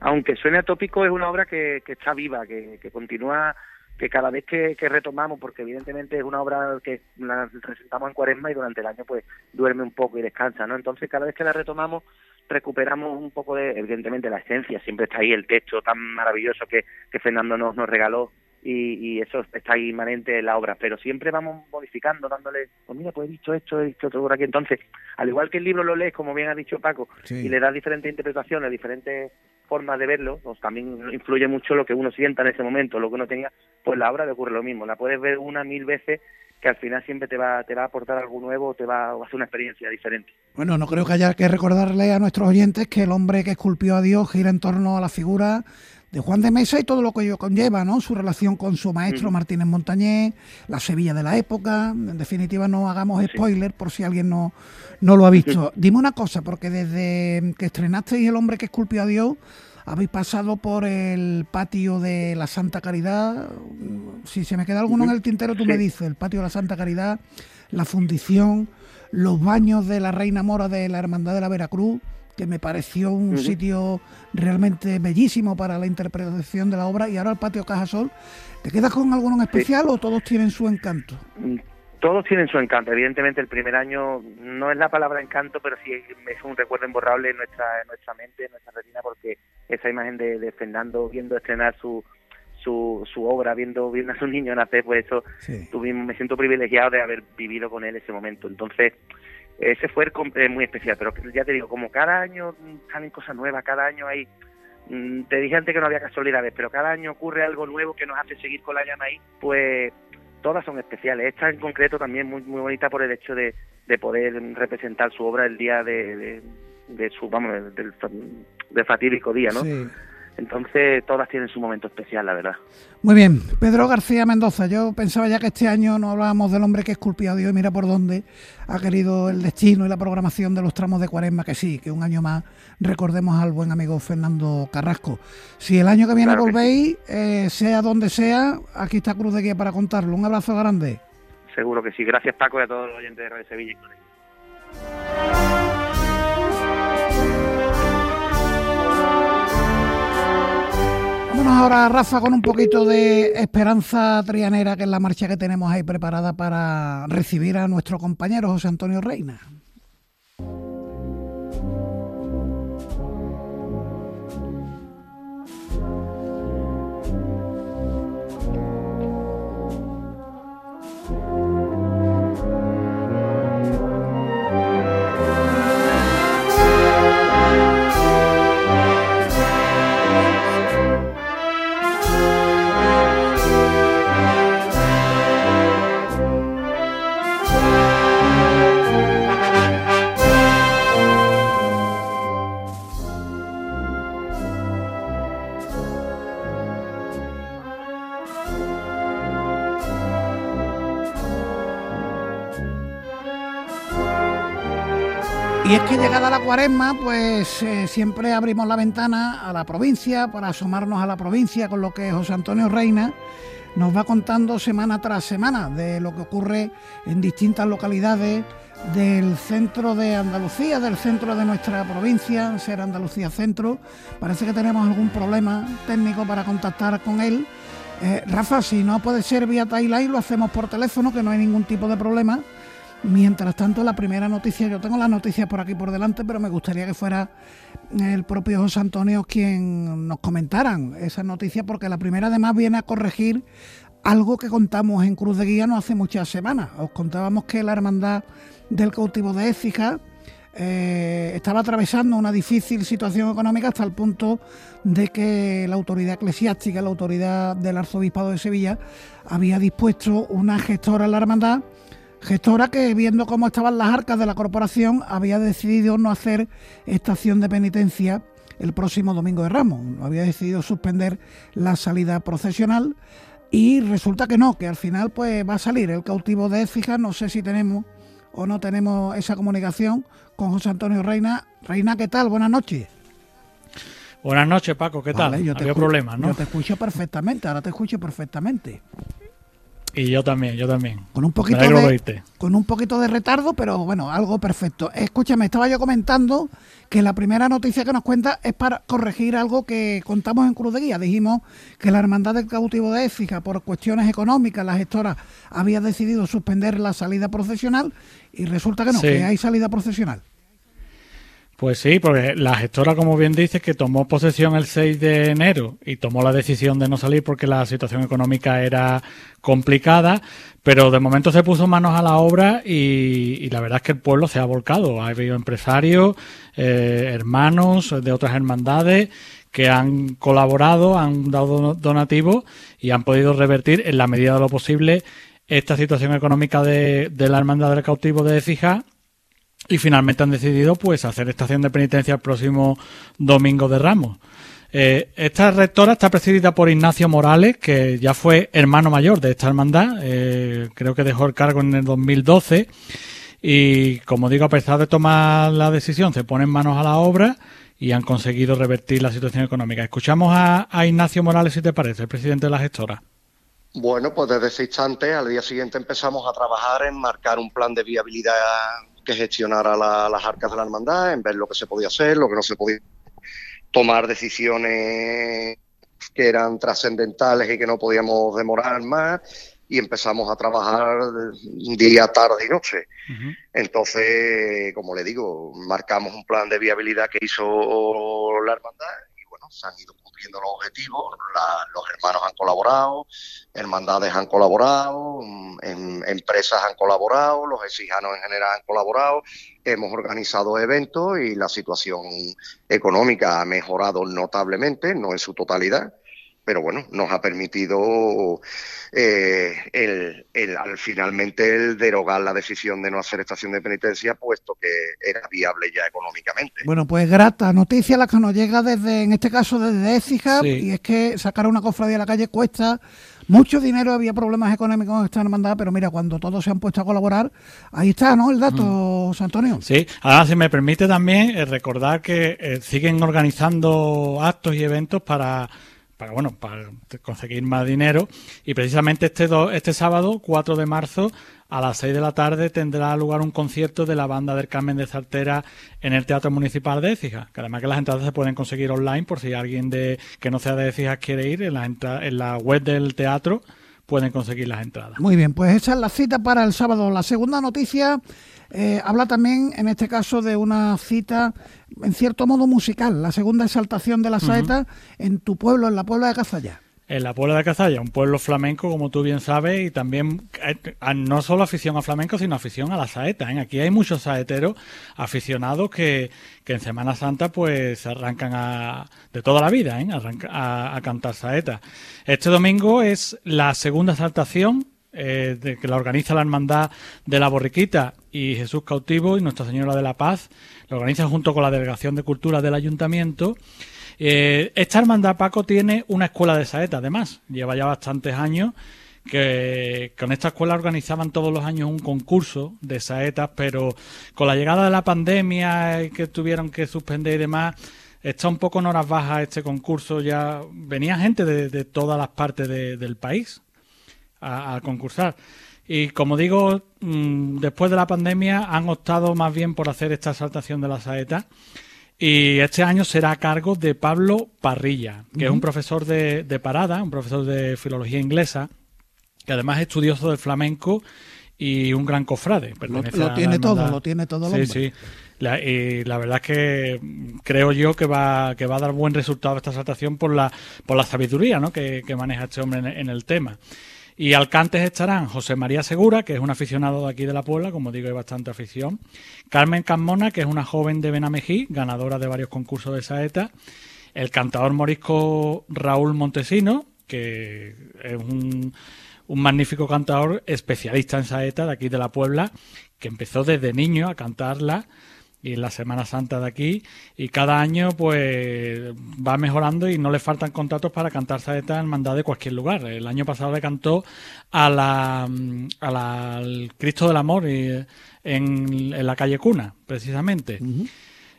aunque suene atópico, es una obra que, que está viva, que, que continúa, que cada vez que, retomamos, porque evidentemente es una obra que la presentamos en cuaresma y durante el año pues duerme un poco y descansa, ¿no? Entonces cada vez que la retomamos recuperamos un poco de, evidentemente la esencia, siempre está ahí el texto tan maravilloso que, que Fernando nos, nos regaló y, eso está inmanente en la obra, pero siempre vamos modificando, dándole, pues mira, pues he dicho esto, he dicho otro por aquí. Entonces, al igual que el libro lo lees, como bien ha dicho Paco, y le das diferentes interpretaciones, diferentes formas de verlo, pues también influye mucho lo que uno sienta en ese momento, lo que uno tenga, pues la obra le ocurre lo mismo, la puedes ver una, mil veces que al final siempre te va, te va a aportar algo nuevo, te va a hacer una experiencia diferente. Bueno, no creo que haya que recordarle a nuestros oyentes que el hombre que esculpió a Dios gira en torno a la figura de Juan de Mesa y todo lo que ello conlleva, ¿no? Su relación con su maestro Martínez Montañés, la Sevilla de la época. En definitiva, no hagamos spoiler por si alguien no, no lo ha visto. Dime una cosa, porque desde que estrenasteis El hombre que esculpió a Dios, habéis pasado por el patio de la Santa Caridad. Si se me queda alguno en el tintero, tú me dices, el patio de la Santa Caridad, la fundición, los baños de la Reina Mora de la Hermandad de la Veracruz que me pareció un sitio realmente bellísimo para la interpretación de la obra, y ahora el patio Cajasol. ¿Te quedas con alguno en especial o todos tienen su encanto? Mm, todos tienen su encanto. Evidentemente, el primer año no es la palabra encanto, pero sí es un recuerdo imborrable en nuestra, en nuestra mente, en nuestra retina, porque esa imagen de, Fernando viendo estrenar su, su, su obra, viendo, viendo a su niño nacer, pues eso tuvimos, me siento privilegiado de haber vivido con él ese momento. Entonces, ese fue eh, muy especial, pero ya te digo, como cada año salen cosas nuevas, cada año hay... Mm, te dije antes que no había casualidades, pero cada año ocurre algo nuevo que nos hace seguir con la llama ahí, pues todas son especiales. Esta en concreto también muy muy bonita por el hecho de, de poder representar su obra el día de, de, su, vamos, del, del fatídico día, ¿no? Entonces todas tienen su momento especial, la verdad. Muy bien, Pedro García Mendoza, yo pensaba ya que este año no hablábamos del hombre que esculpió a Dios y mira por dónde ha querido el destino y la programación de los tramos de cuaresma, que sí, que un año más recordemos al buen amigo Fernando Carrasco. Si el año que viene volvéis, eh, sea donde sea, aquí está Cruz de Guía para contarlo. Un abrazo grande. Seguro que sí. Gracias Paco y a todos los oyentes de Radio Sevilla. Ahora, Rafa, con un poquito de esperanza trianera, que es la marcha que tenemos ahí preparada para recibir a nuestro compañero José Antonio Reina. Y es que llegada la cuaresma, pues eh, siempre abrimos la ventana a la provincia para asomarnos a la provincia con lo que José Antonio Reina nos va contando semana tras semana de lo que ocurre en distintas localidades del centro de Andalucía, del centro de nuestra provincia, ser Andalucía Centro. Parece que tenemos algún problema técnico para contactar con él. Eh, Rafa, si no puede ser vía Tailai, lo hacemos por teléfono, que no hay ningún tipo de problema. Mientras tanto, la primera noticia, yo tengo las noticias por aquí por delante, pero me gustaría que fuera el propio José Antonio quien nos comentaran esa noticia, porque la primera además viene a corregir algo que contamos en Cruz de Guía no hace muchas semanas. Os contábamos que la Hermandad del Cautivo de Écija eh, estaba atravesando una difícil situación económica hasta el punto de que la autoridad eclesiástica, la autoridad del Arzobispado de Sevilla, había dispuesto una gestora en la hermandad gestora que viendo cómo estaban las arcas de la corporación había decidido no hacer estación de penitencia el próximo domingo de Ramos. Había decidido suspender la salida procesional y resulta que no, que al final pues va a salir el cautivo de Écija. No sé si tenemos o no tenemos esa comunicación con José Antonio Reina. Reina, ¿qué tal? Buenas noches. Buenas noches, Paco, ¿qué tal? yo te problemas, ¿no? Yo te escucho perfectamente, ahora te escucho perfectamente. Y yo también, yo también. Con un poquito de, con un poquito de retardo, pero bueno, algo perfecto. Escúchame, estaba yo comentando que la primera noticia que nos cuenta es para corregir algo que contamos en Cruz de Guía. Dijimos que la Hermandad del Cautivo de Écija, por cuestiones económicas, la gestora había decidido suspender la salida procesional y resulta que no, que hay salida procesional. Pues sí, porque la gestora, como bien dice, que tomó posesión el 6 de enero y tomó la decisión de no salir porque la situación económica era complicada, pero de momento se puso manos a la obra y, la verdad es que el pueblo se ha volcado. Ha habido empresarios, eh, hermanos de otras hermandades que han colaborado, han dado donativos y han podido revertir en la medida de lo posible esta situación económica de, de la Hermandad del Cautivo de Fija y finalmente han decidido pues hacer estación de penitencia el próximo domingo de Ramos. Eh, esta rectora está presidida por Ignacio Morales, que ya fue hermano mayor de esta hermandad, eh, creo que dejó el cargo en el 2012 y como digo, a pesar de tomar la decisión, se ponen manos a la obra y han conseguido revertir la situación económica. Escuchamos a, Ignacio Morales, si te parece, el presidente de la gestora. Bueno, pues desde ese instante, al día siguiente empezamos a trabajar en marcar un plan de viabilidad que gestionara las arcas de la hermandad, en ver lo que se podía hacer, lo que no se podía tomar decisiones que eran trascendentales y que no podíamos demorar más y empezamos a trabajar día, tarde y noche. Entonces, como le digo, marcamos un plan de viabilidad que hizo la hermandad y bueno, se han ido cumpliendo los objetivos, los hermanos han colaborado, hermandades han colaborado, em, empresas han colaborado, los exijanos en general han colaborado, hemos organizado eventos y la situación económica ha mejorado notablemente, no en su totalidad, pero bueno, nos ha permitido eh, el, el, al finalmente el derogar la decisión de no hacer estación de penitencia, puesto que era viable ya económicamente. Bueno, pues grata noticia la que nos llega desde, en este caso desde Écija, y es que sacar una cofradía a la calle cuesta mucho dinero, había problemas económicos en esta hermandad, pero mira, cuando todos se han puesto a colaborar, ahí está, ¿no? El dato, mm. Antonio. Sí, ahora si me permite también eh, recordar que eh, siguen organizando actos y eventos para para bueno para conseguir más dinero y precisamente este este sábado 4 de marzo a las 6 de la tarde tendrá lugar un concierto de la banda del Carmen de Sartera en el Teatro Municipal de Écija que además que las entradas se pueden conseguir online por si alguien de que no sea de Écija quiere ir en la en la web del teatro pueden conseguir las entradas. Muy bien, pues esa es la cita para el sábado. La segunda noticia eh, habla también, en este caso, de una cita, en cierto modo, musical, la segunda exaltación de la saeta en tu pueblo, en la Puebla de Cazalla en la Puebla de Cazalla, un pueblo flamenco, como tú bien sabes, y también eh, no solo afición a flamenco, sino afición a la saeta. ¿eh? Aquí hay muchos saeteros aficionados que, en Semana Santa pues arrancan a, de toda la vida ¿eh? a, cantar saeta. Este domingo es la segunda saltación de, que la organiza la Hermandad de la Borriquita y Jesús Cautivo y Nuestra Señora de la Paz. Lo organiza junto con la Delegación de Cultura del Ayuntamiento. Eh, esta hermandad Paco tiene una escuela de saeta, además, lleva ya bastantes años que con esta escuela organizaban todos los años un concurso de saetas, pero con la llegada de la pandemia y que tuvieron que suspender y demás, está un poco en horas bajas este concurso. Ya venía gente de, todas las partes del país a, concursar. Y como digo, mm, después de la pandemia han optado más bien por hacer esta exaltación de la saeta y este año será a cargo de Pablo Parrilla, que es un profesor de, parada, un profesor de filología inglesa, que además es estudioso del flamenco y un gran cofrade. Lo, tiene todo, lo tiene todo. Sí, sí. La, y la verdad es que creo yo que va, que va a dar buen resultado esta saltación por la, por la sabiduría ¿no? que, maneja este hombre en el tema. Y al cantes estarán José María Segura, que es un aficionado de aquí de la Puebla, como digo, hay bastante afición. Carmen Carmona, que es una joven de Benamejí, ganadora de varios concursos de saeta. El cantador morisco Raúl Montesino, que es un, un magnífico cantador especialista en saeta de aquí de la Puebla, que empezó desde niño a cantarla y en la Semana Santa de aquí y cada año pues va mejorando y no le faltan contratos para cantar saeta en mandado de cualquier lugar. El año pasado le cantó a la, al Cristo del Amor en, en, la calle Cuna, precisamente.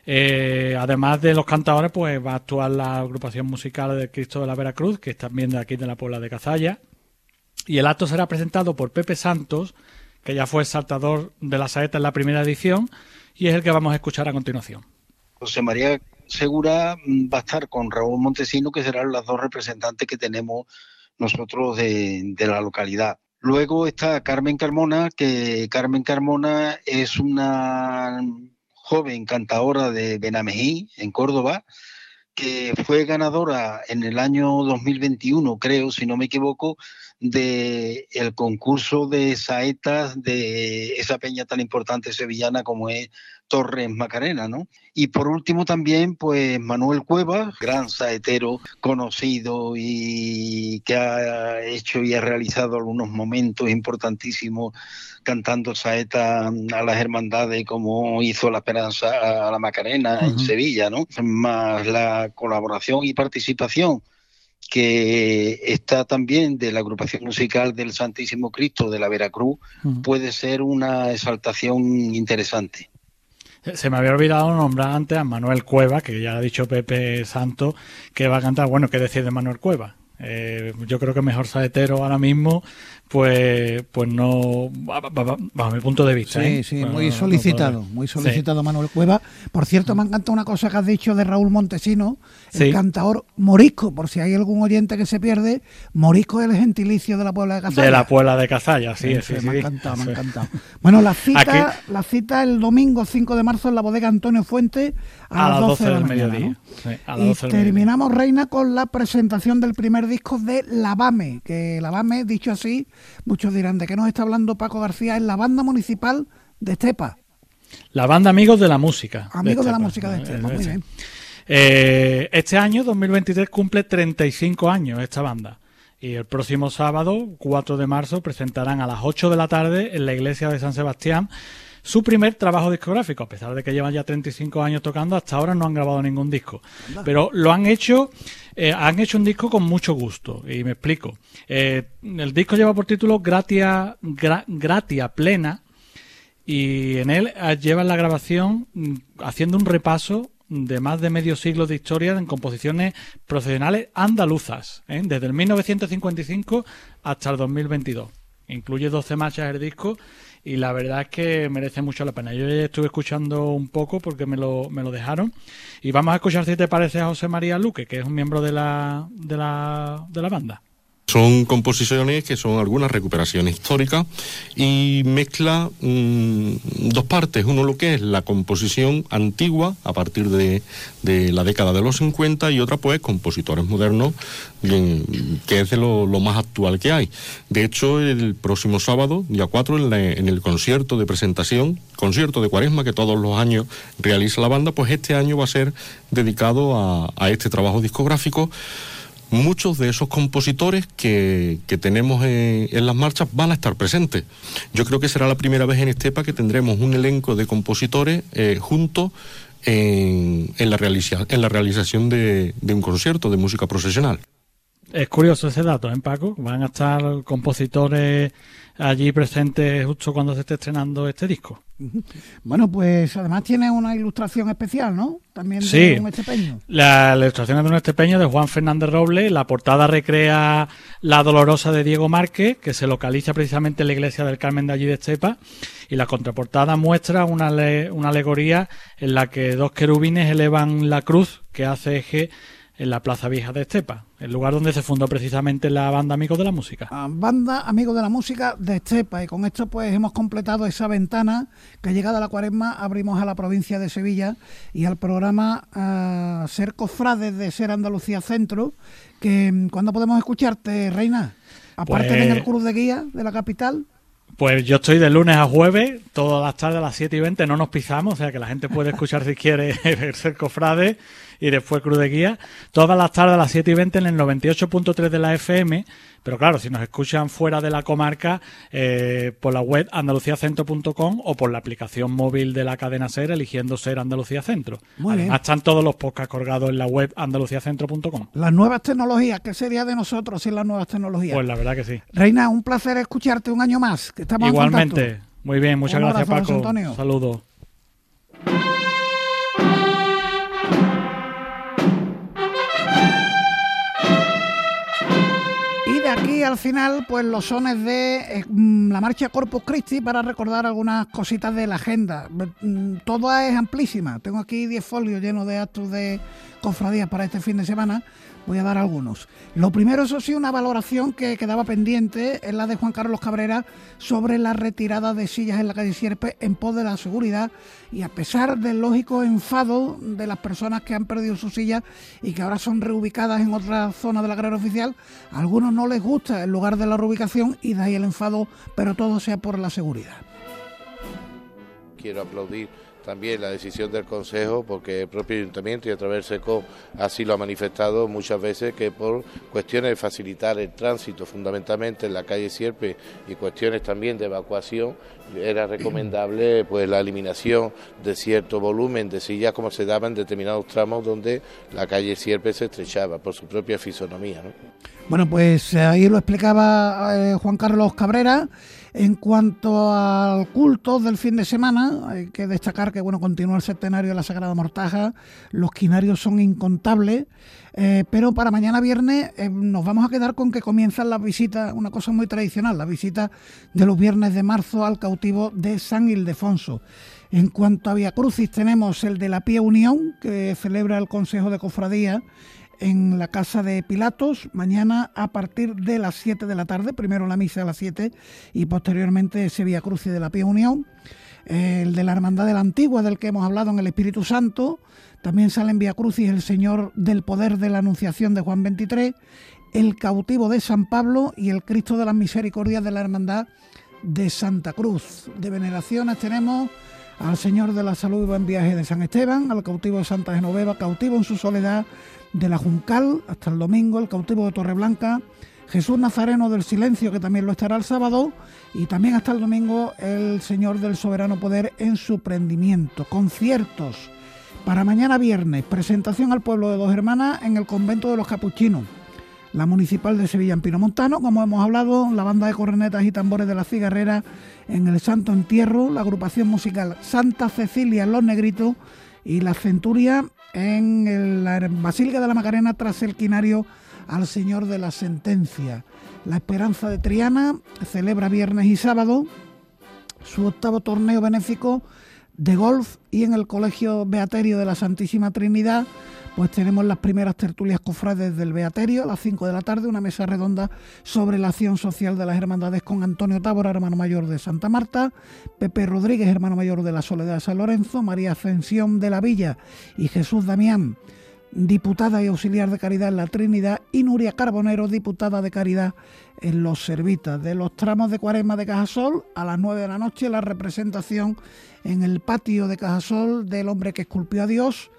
Eh, además de los cantadores, pues va a actuar la agrupación musical del Cristo de la Veracruz, que está viendo aquí de la Puebla de Cazalla. Y el acto será presentado por Pepe Santos, que ya fue saltador de la saeta en la primera edición, y es el que vamos a escuchar a continuación. José María Segura va a estar con Raúl Montesino, que serán las dos representantes que tenemos nosotros de, la localidad. Luego está Carmen Carmona, que Carmen Carmona es una joven cantadora de Benamejí, en Córdoba, que fue ganadora en el año 2021, creo, si no me equivoco, de el concurso de saetas de esa peña tan importante sevillana como es Torres Macarena, ¿no? Y por último también, pues Manuel Cueva, gran saetero conocido y que ha hecho y ha realizado algunos momentos importantísimos cantando saeta a las hermandades como hizo la Esperanza a la Macarena en Sevilla, ¿no? Más la colaboración y participación que está también de la agrupación musical del Santísimo Cristo de la Veracruz, puede ser una exaltación interesante. Se me había olvidado nombrar antes a Manuel Cueva, que ya ha dicho Pepe Santo que va a cantar. Bueno, ¿qué decir de Manuel Cueva? Eh, yo creo que mejor saetero ahora mismo pues pues no bajo mi punto de vista sí ¿eh? sí muy solicitado muy solicitado Manuel Cueva. Por cierto me encanta una cosa que has dicho de Raúl Montesino el cantador morisco por si hay algún oyente que se pierde morisco es el gentilicio de la Puebla de Cazalla de la Puebla de Cazalla sí, sí, me ha encantado me ha encantado. Bueno la cita la cita el domingo 5 de marzo en la bodega Antonio Fuente a, las 12, del mediodía y terminamos reina con la presentación del primer disco de Lavame que Lavame dicho así Muchos dirán, ¿de qué nos está hablando Paco García? Es la banda municipal de Estepa. La banda Amigos de la Música. Amigos de, la Música de Estepa, muy bien. Eh, este año, 2023, cumple 35 años esta banda. Y el próximo sábado, 4 de marzo, presentarán a las 8 de la tarde en la iglesia de San Sebastián su primer trabajo discográfico. A pesar de que llevan ya 35 años tocando, hasta ahora no han grabado ningún disco. Pero lo han hecho, eh, han hecho un disco con mucho gusto. Y me explico. Eh, el disco lleva por título Gratia, Gratia Plena. Y en él eh, llevan la grabación mm, haciendo un repaso de más de medio siglo de historia en composiciones profesionales andaluzas, desde el 1955 hasta el 2022. Incluye 12 marchas el disco y la verdad es que merece mucho la pena. Yo ya estuve escuchando un poco porque me lo, me lo dejaron y vamos a escuchar si te parece a José María Luque, que es un miembro de la, de la, de la banda. Son composiciones que son algunas recuperaciones históricas y mezcla mm, dos partes. Uno lo que es la composición antigua a partir de, la década de los 50 y otra pues compositores modernos que es de lo, más actual que hay. De hecho, el próximo sábado, día 4, en, el concierto de presentación, concierto de cuaresma que todos los años realiza la banda, pues este año va a ser dedicado a, a este trabajo discográfico muchos de esos compositores que, tenemos en, las marchas van a estar presentes. Yo creo que será la primera vez en Estepa que tendremos un elenco de compositores eh, juntos en, la en la realización de, de un concierto de música profesional. Es curioso ese dato, ¿eh, Paco? Van a estar compositores allí presentes justo cuando se esté estrenando este disco. Bueno, pues además tiene una ilustración especial, ¿no? También de un estepeño. La, ilustración es de un estepeño de Juan Fernández Robles. La portada recrea la dolorosa de Diego Márquez, que se localiza precisamente en la iglesia del Carmen de allí de Estepa. Y la contraportada muestra una, una alegoría en la que dos querubines elevan la cruz que hace eje en la Plaza Vieja de Estepa, el lugar donde se fundó precisamente la banda Amigos de la Música. Banda Amigos de la Música de Estepa y con esto pues hemos completado esa ventana que llegada la cuaresma abrimos a la provincia de Sevilla y al programa uh, Ser Cofrades de Ser Andalucía Centro, que mm, ¿cuándo podemos escucharte, Reina? Aparte en el pues Cruz de Guía de la capital. Pues yo estoy de lunes a jueves, todas las tardes a las 7 y 20, no nos pisamos, o sea que la gente puede escuchar si quiere ser cofrade y después Cruz de Guía, todas las tardes a las 7 y 20 en el 98.3 de la FM, pero claro, si nos escuchan fuera de la comarca, eh, por la web andaluciacentro.com o por la aplicación móvil de la cadena SER, eligiendo SER Andalucía Centro. Además, están todos los podcasts colgados en la web andaluciacentro.com. Las nuevas tecnologías, ¿qué sería de nosotros sin las nuevas tecnologías? Pues la verdad que sí. Reina, un placer escucharte un año más. Que estamos Igualmente. Muy bien, muchas gracias Paco. Saludos. Al final, pues los sones de eh, mm, la marcha Corpus Christi para recordar algunas cositas de la agenda. Mm, toda es amplísima. Tengo aquí 10 folios llenos de actos de cofradías para este fin de semana. Voy a dar algunos. Lo primero, eso sí, una valoración que quedaba pendiente es la de Juan Carlos Cabrera sobre la retirada de sillas en la calle Sierpe en pos de la seguridad y a pesar del lógico enfado de las personas que han perdido sus sillas y que ahora son reubicadas en otra zona de la carrera oficial, a algunos no les gusta el lugar de la reubicación y de ahí el enfado, pero todo sea por la seguridad. Quiero aplaudir también la decisión del Consejo, porque el propio Ayuntamiento y a través del SECO así lo ha manifestado muchas veces, que por cuestiones de facilitar el tránsito fundamentalmente en la calle Sierpe y cuestiones también de evacuación, era recomendable pues la eliminación de cierto volumen de sillas como se daba en determinados tramos donde la calle Sierpe se estrechaba por su propia fisonomía. Bueno, pues eh, ahí lo explicaba eh, Juan Carlos Cabrera. En cuanto al culto del fin de semana, hay que destacar que bueno, continúa el centenario de la Sagrada Mortaja, los quinarios son incontables, eh, pero para mañana viernes eh, nos vamos a quedar con que comienzan las visitas, una cosa muy tradicional, la visita de los viernes de marzo al cautivo de San Ildefonso. En cuanto a Via Crucis, tenemos el de la Pía Unión, que celebra el Consejo de Cofradía en la casa de Pilatos, mañana a partir de las 7 de la tarde, primero la misa a las 7 y posteriormente ese Vía Crucis de la Pía Unión. El de la Hermandad de la Antigua, del que hemos hablado en el Espíritu Santo, también sale en Vía Crucis el Señor del Poder de la Anunciación de Juan 23, el cautivo de San Pablo y el Cristo de las Misericordias de la Hermandad de Santa Cruz. De veneraciones tenemos al Señor de la Salud y Buen Viaje de San Esteban, al cautivo de Santa Genoveva, cautivo en su soledad de la Juncal hasta el domingo, el cautivo de Torreblanca, Jesús Nazareno del Silencio, que también lo estará el sábado, y también hasta el domingo el Señor del Soberano Poder en su prendimiento. Conciertos para mañana viernes, presentación al pueblo de Dos Hermanas en el convento de los Capuchinos. La municipal de Sevilla en Pinomontano, como hemos hablado, la banda de cornetas y tambores de la cigarrera en el Santo Entierro, la agrupación musical Santa Cecilia en Los Negritos y la Centuria en la Basílica de la Macarena tras el quinario al Señor de la Sentencia. La Esperanza de Triana celebra viernes y sábado su octavo torneo benéfico de golf y en el Colegio Beaterio de la Santísima Trinidad pues tenemos las primeras tertulias cofrades del Beaterio a las 5 de la tarde, una mesa redonda sobre la acción social de las hermandades con Antonio Tábora, hermano mayor de Santa Marta, Pepe Rodríguez, hermano mayor de la Soledad de San Lorenzo, María Ascensión de la Villa y Jesús Damián, diputada y auxiliar de caridad en la Trinidad, y Nuria Carbonero, diputada de caridad en los Servitas. De los tramos de Cuaresma de Cajasol, a las 9 de la noche, la representación en el patio de Cajasol del hombre que esculpió a Dios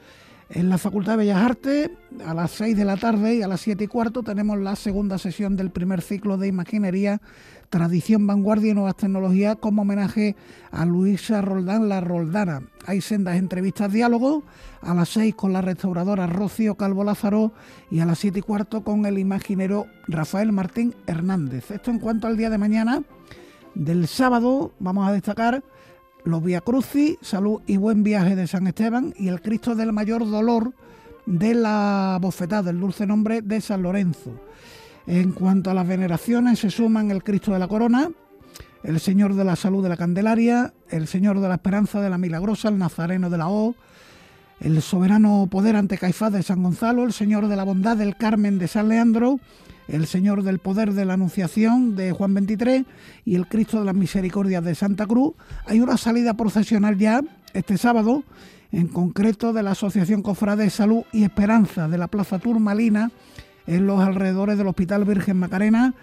en la Facultad de Bellas Artes, a las 6 de la tarde y a las 7 y cuarto, tenemos la segunda sesión del primer ciclo de Imaginería, Tradición, Vanguardia y Nuevas Tecnologías, como homenaje a Luisa Roldán, la Roldana. Hay sendas entrevistas, diálogos, a las 6 con la restauradora Rocío Calvo Lázaro y a las 7 y cuarto con el imaginero Rafael Martín Hernández. Esto en cuanto al día de mañana. Del sábado vamos a destacar los Via Crucis, Salud y Buen Viaje de San Esteban y el Cristo del Mayor Dolor de la Bofetada, del dulce nombre de San Lorenzo. En cuanto a las veneraciones, se suman el Cristo de la Corona, el Señor de la Salud de la Candelaria, el Señor de la Esperanza de la Milagrosa, el Nazareno de la O, el Soberano Poder ante Caifás de San Gonzalo, el Señor de la Bondad del Carmen de San Leandro, el Señor del Poder de la Anunciación de Juan 23 y el Cristo de las Misericordias de Santa Cruz. Hay una salida procesional ya este sábado, en concreto de la Asociación Cofrade de Salud y Esperanza de la Plaza Turmalina, en los alrededores del Hospital Virgen Macarena.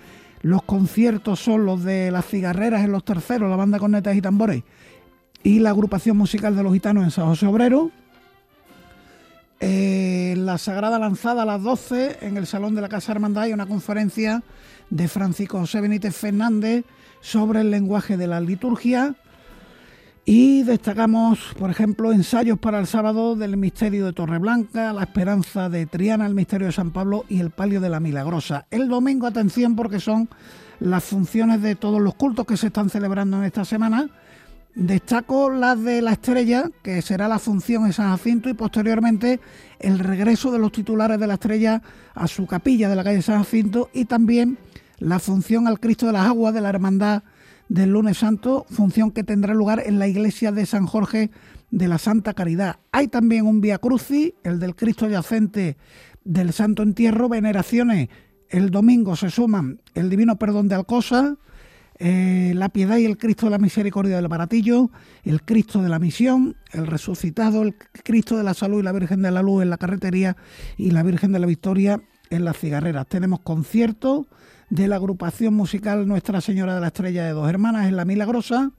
Los conciertos son los de las cigarreras en los terceros, la banda con netas y tambores, y la agrupación musical de los gitanos en San José Obrero. Eh, la Sagrada Lanzada a las 12 en el Salón de la Casa Hermandad hay una conferencia de Francisco José Benítez Fernández sobre el lenguaje de la liturgia y destacamos, por ejemplo, ensayos para el sábado del Misterio de Torreblanca, la Esperanza de Triana, el Misterio de San Pablo y el Palio de la Milagrosa. El domingo, atención, porque son las funciones de todos los cultos que se están celebrando en esta semana Destaco las de la estrella, que será la función en San Jacinto, y posteriormente el regreso de los titulares de la estrella a su capilla de la calle San Jacinto y también la función al Cristo de las Aguas de la Hermandad del Lunes Santo, función que tendrá lugar en la iglesia de San Jorge de la Santa Caridad. Hay también un Via Crucis, el del Cristo yacente del Santo Entierro, veneraciones. El domingo se suman el Divino Perdón de Alcosa, eh, la Piedad y el Cristo de la Misericordia del Baratillo, el Cristo de la Misión, el Resucitado, el Cristo de la Salud y la Virgen de la Luz en la carretería y la Virgen de la Victoria en las cigarreras. Tenemos conciertos de la agrupación musical Nuestra Señora de la Estrella de Dos Hermanas en La Milagrosa,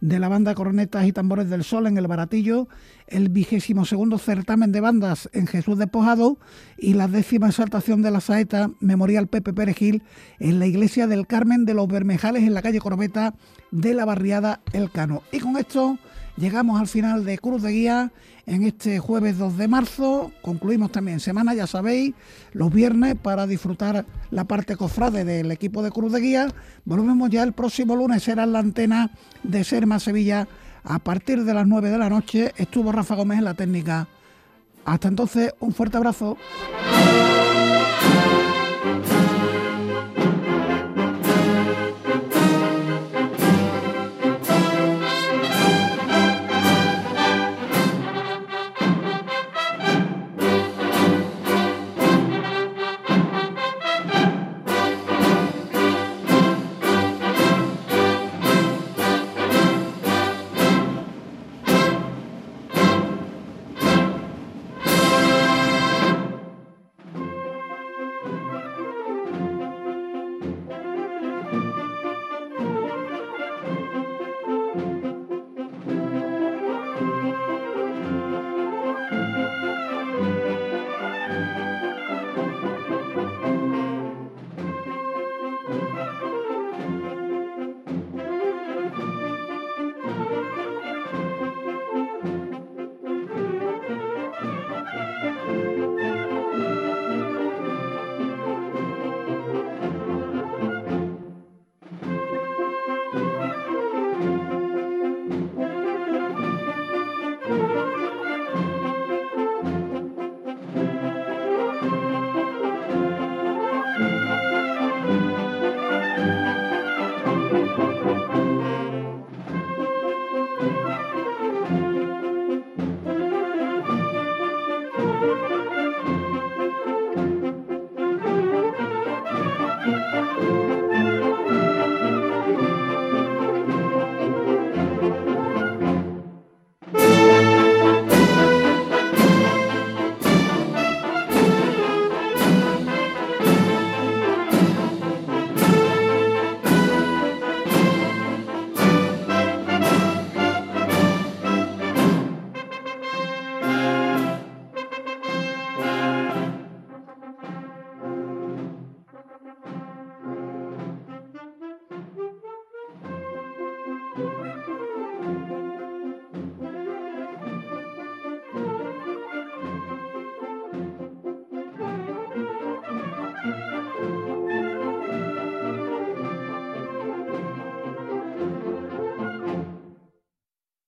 de la banda Cornetas y Tambores del Sol en el Baratillo, el vigésimo segundo certamen de bandas en Jesús Despojado y la décima exaltación de la saeta Memorial Pepe Perejil en la iglesia del Carmen de los Bermejales en la calle Corbeta de la barriada El Cano. Y con esto llegamos al final de Cruz de Guía en este jueves 2 de marzo. Concluimos también semana, ya sabéis, los viernes para disfrutar la parte cofrade del equipo de Cruz de Guía. Volvemos ya el próximo lunes, será en la antena de Serma Sevilla a partir de las 9 de la noche. Estuvo Rafa Gómez en la técnica. Hasta entonces, un fuerte abrazo.